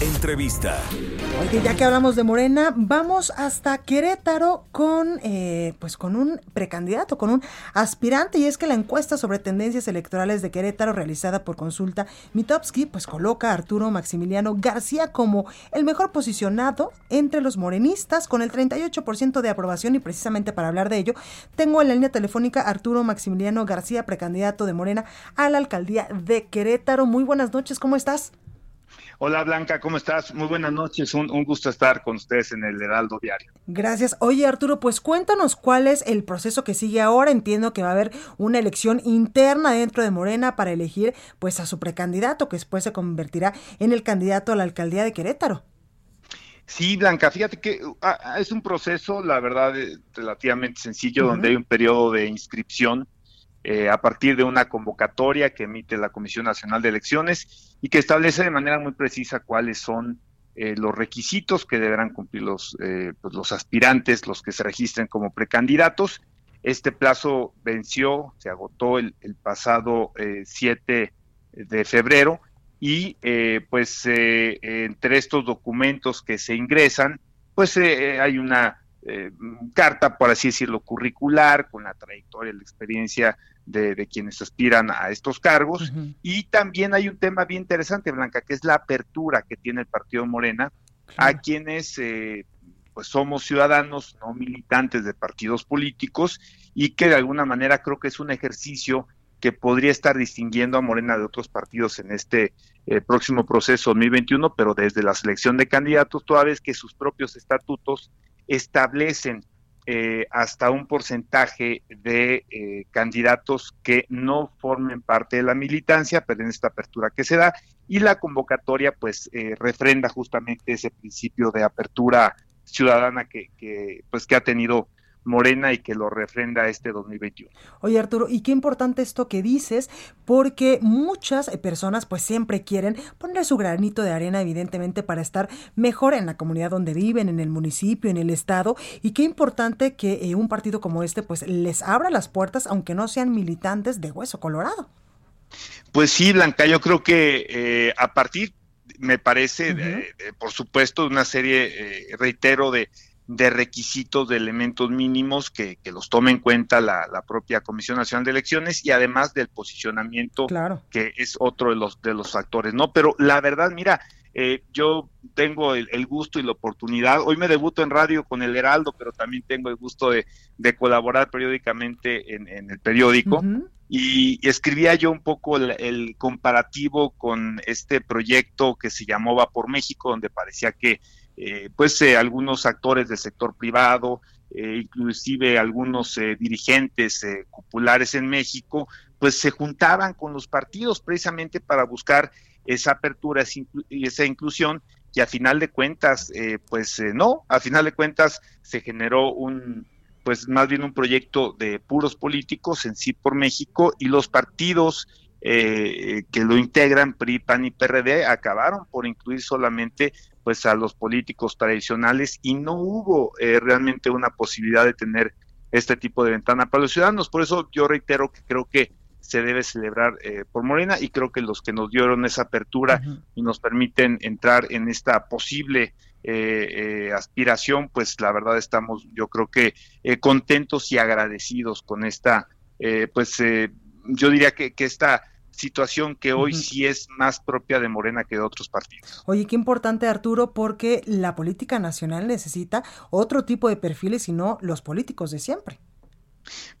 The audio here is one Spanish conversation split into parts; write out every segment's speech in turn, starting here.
Entrevista. Oye, ya que hablamos de Morena, vamos hasta Querétaro con, eh, pues con un precandidato, con un aspirante, y es que la encuesta sobre tendencias electorales de Querétaro realizada por consulta Mitowski, pues coloca a Arturo Maximiliano García como el mejor posicionado entre los morenistas, con el 38% de aprobación, y precisamente para hablar de ello, tengo en la línea telefónica Arturo Maximiliano García, precandidato de Morena a la alcaldía de Querétaro. Muy buenas noches, ¿cómo estás? Hola Blanca, ¿cómo estás? Muy buenas noches, un, un, gusto estar con ustedes en el Heraldo Diario. Gracias. Oye Arturo, pues cuéntanos cuál es el proceso que sigue ahora. Entiendo que va a haber una elección interna dentro de Morena para elegir pues a su precandidato, que después se convertirá en el candidato a la alcaldía de Querétaro. Sí, Blanca, fíjate que uh, es un proceso, la verdad, eh, relativamente sencillo, uh -huh. donde hay un periodo de inscripción eh, a partir de una convocatoria que emite la Comisión Nacional de Elecciones y que establece de manera muy precisa cuáles son eh, los requisitos que deberán cumplir los, eh, pues los aspirantes, los que se registren como precandidatos. Este plazo venció, se agotó el, pasado 7 de febrero y pues entre estos documentos que se ingresan, pues hay una eh, carta, por así decirlo, curricular, con la trayectoria, la experiencia de, de quienes aspiran a estos cargos. Uh -huh. Y también hay un tema bien interesante, Blanca, que es la apertura que tiene el Partido Morena claro. a quienes eh, pues somos ciudadanos, no militantes de partidos políticos, y que de alguna manera creo que es un ejercicio que podría estar distinguiendo a Morena de otros partidos en este eh, próximo proceso 2021, pero desde la selección de candidatos, toda vez que sus propios estatutos establecen eh, hasta un porcentaje de eh, candidatos que no formen parte de la militancia, pero en esta apertura que se da, y la convocatoria pues eh, refrenda justamente ese principio de apertura ciudadana que, que, pues que ha tenido Morena y que lo refrenda este 2021. Oye Arturo, y qué importante esto que dices, porque muchas personas pues siempre quieren poner su granito de arena evidentemente para estar mejor en la comunidad donde viven, en el municipio, en el estado, y qué importante que eh, un partido como este pues les abra las puertas aunque no sean militantes de hueso colorado. Pues sí, Blanca, yo creo que eh, a partir, me parece, uh -huh. de, de, por supuesto, de una serie, eh, reitero, de de requisitos, de elementos mínimos que, que los tome en cuenta la, la, propia Comisión Nacional de Elecciones y además del posicionamiento, claro. que es otro de los, de los factores, ¿no? Pero la verdad, mira, eh, yo tengo el, el, gusto y la oportunidad, hoy me debuto en radio con el Heraldo, pero también tengo el gusto de, de colaborar periódicamente en, en el periódico. Uh -huh. Y, y, escribía yo un poco el, el, comparativo con este proyecto que se llamó Va por México, donde parecía que eh, pues eh, algunos actores del sector privado, eh, inclusive algunos eh, dirigentes populares en México, pues se juntaban con los partidos precisamente para buscar esa apertura y esa inclusión y a final de cuentas, pues no, a final de cuentas se generó un, pues más bien un proyecto de puros políticos en sí por México y los partidos eh, que lo integran, PRI, PAN y PRD, acabaron por incluir solamente pues a los políticos tradicionales y no hubo eh, realmente una posibilidad de tener este tipo de ventana para los ciudadanos. Por eso yo reitero que creo que se debe celebrar eh, por Morena y creo que los que nos dieron esa apertura uh -huh. y nos permiten entrar en esta posible eh, eh, aspiración, pues la verdad estamos yo creo que eh, contentos y agradecidos con esta, eh, pues eh, yo diría que, que esta situación que hoy uh -huh. sí es más propia de Morena que de otros partidos. Oye, qué importante Arturo, porque la política nacional necesita otro tipo de perfiles y no los políticos de siempre.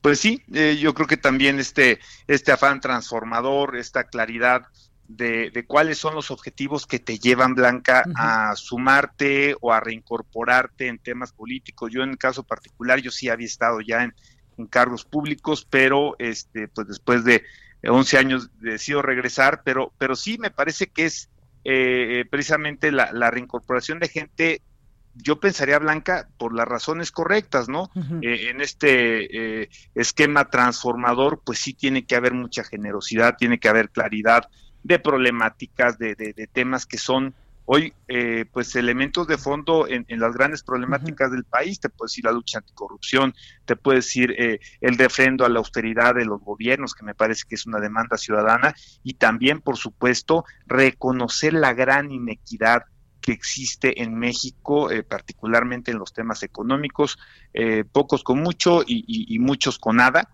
Pues sí, eh, yo creo que también este, este afán transformador, esta claridad de, de, cuáles son los objetivos que te llevan, Blanca, uh -huh. a sumarte o a reincorporarte en temas políticos. Yo en el caso particular, yo sí había estado ya en, en cargos públicos, pero este, pues después de 11 años decido regresar, pero, pero sí me parece que es eh, precisamente la, la, reincorporación de gente, yo pensaría, Blanca, por las razones correctas, ¿no? Eh, en este eh, esquema transformador, pues sí tiene que haber mucha generosidad, tiene que haber claridad de problemáticas, de, de, de temas que son hoy eh, pues elementos de fondo en, las grandes problemáticas del país, te puedes decir la lucha anticorrupción, te puedes decir eh, el refrendo a la austeridad de los gobiernos, que me parece que es una demanda ciudadana, y también, por supuesto, reconocer la gran inequidad que existe en México, eh, particularmente en los temas económicos, pocos con mucho y, muchos con nada.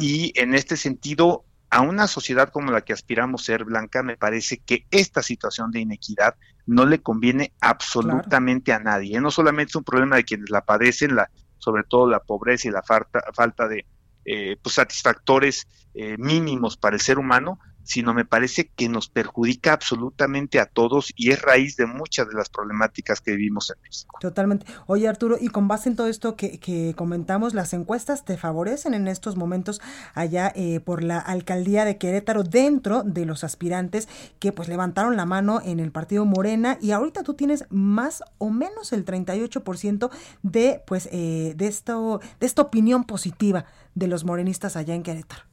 Y en este sentido, a una sociedad como la que aspiramos ser, Blanca, me parece que esta situación de inequidad no le conviene absolutamente a nadie. No solamente es un problema de quienes la padecen, la, sobre todo la pobreza y la falta, falta de eh, pues, satisfactores eh, mínimos para el ser humano, sino me parece que nos perjudica absolutamente a todos y es raíz de muchas de las problemáticas que vivimos en México. Totalmente. Oye Arturo, y con base en todo esto que, que comentamos, ¿las encuestas te favorecen en estos momentos allá eh, por la alcaldía de Querétaro dentro de los aspirantes que pues levantaron la mano en el partido Morena y ahorita tú tienes más o menos el 38% de pues eh, de esto de esta opinión positiva de los morenistas allá en Querétaro?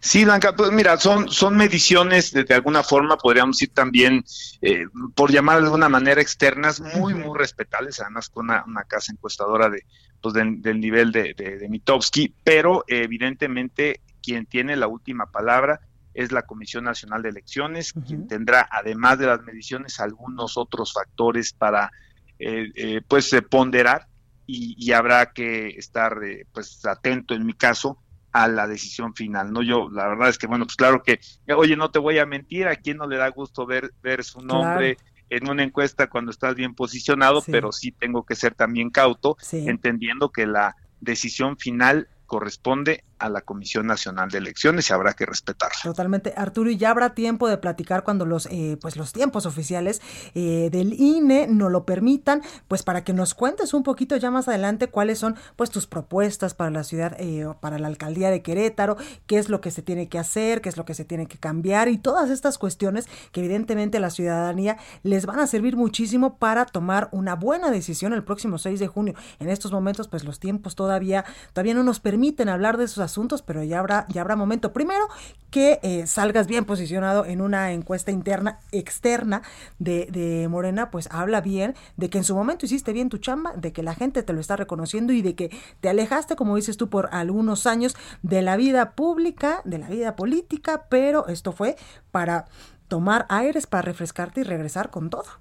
Sí, Blanca, pues mira, son, son mediciones de, alguna forma, podríamos decir también, eh, por llamar de alguna manera, externas, muy, muy respetables, además con una, casa encuestadora de, pues del nivel de, de, Mitowski, pero evidentemente quien tiene la última palabra es la Comisión Nacional de Elecciones, quien tendrá, además de las mediciones, algunos otros factores para, eh, eh, pues, ponderar y, y, habrá que estar, pues, atento en mi caso a la decisión final, ¿no? Yo, la verdad es que, bueno, pues claro que, oye, no te voy a mentir, a quién no le da gusto ver, ver su nombre en una encuesta cuando estás bien posicionado, pero sí tengo que ser también cauto, entendiendo que la decisión final corresponde a la Comisión Nacional de Elecciones y habrá que respetarla. Totalmente, Arturo, y ya habrá tiempo de platicar cuando los, eh, pues los tiempos oficiales eh, del INE nos lo permitan, pues para que nos cuentes un poquito ya más adelante cuáles son pues tus propuestas para la ciudad, eh, para la alcaldía de Querétaro, qué es lo que se tiene que hacer, qué es lo que se tiene que cambiar y todas estas cuestiones que evidentemente a la ciudadanía les van a servir muchísimo para tomar una buena decisión el próximo 6 de junio. En estos momentos, pues los tiempos todavía, todavía no nos permiten hablar de esos asuntos, pero ya habrá, ya habrá momento. Primero, que eh, salgas bien posicionado en una encuesta interna, externa de, de, Morena, pues habla bien de que en su momento hiciste bien tu chamba, de que la gente te lo está reconociendo y de que te alejaste, como dices tú, por algunos años de la vida pública, de la vida política, pero esto fue para tomar aires, para refrescarte y regresar con todo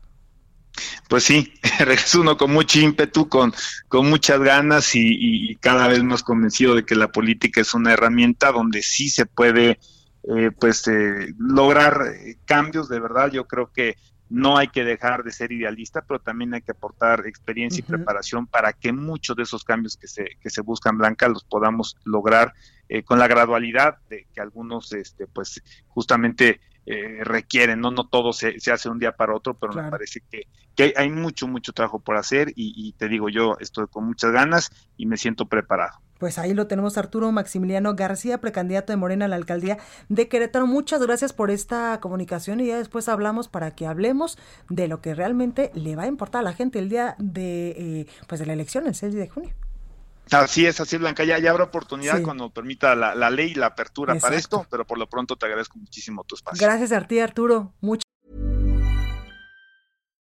pues sí, regresa uno con mucho ímpetu, con, con muchas ganas y, cada vez más convencido de que la política es una herramienta donde sí se puede eh, pues eh, lograr eh, cambios de verdad. Yo creo que no hay que dejar de ser idealista, pero también hay que aportar experiencia y preparación para que muchos de esos cambios que se, que se buscan, Blanca, los podamos lograr con la gradualidad de que algunos, este, pues, justamente eh, requieren, ¿no? No todo se, hace un día para otro, pero me parece que, que, hay mucho, mucho trabajo por hacer y, te digo, yo estoy con muchas ganas y me siento preparado. Pues ahí lo tenemos, Arturo Maximiliano García, precandidato de Morena a la alcaldía de Querétaro. Muchas gracias por esta comunicación y ya después hablamos para que hablemos de lo que realmente le va a importar a la gente el día de, eh, pues de la elección, el 6 de junio. Así es, así es, Blanca. Ya, habrá oportunidad cuando permita la, la, ley y la apertura para esto, pero por lo pronto te agradezco muchísimo tu espacio. Gracias a ti, Arturo. Mucho.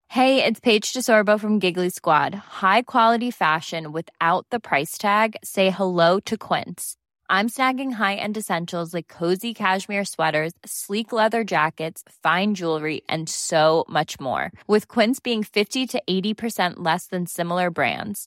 Hey, it's Paige DeSorbo from Giggly Squad. High quality fashion without the price tag. Say hello to Quince. I'm snagging high-end essentials like cozy cashmere sweaters, sleek leather jackets, fine jewelry, and so much more. With Quince being 50 to 80% less than similar brands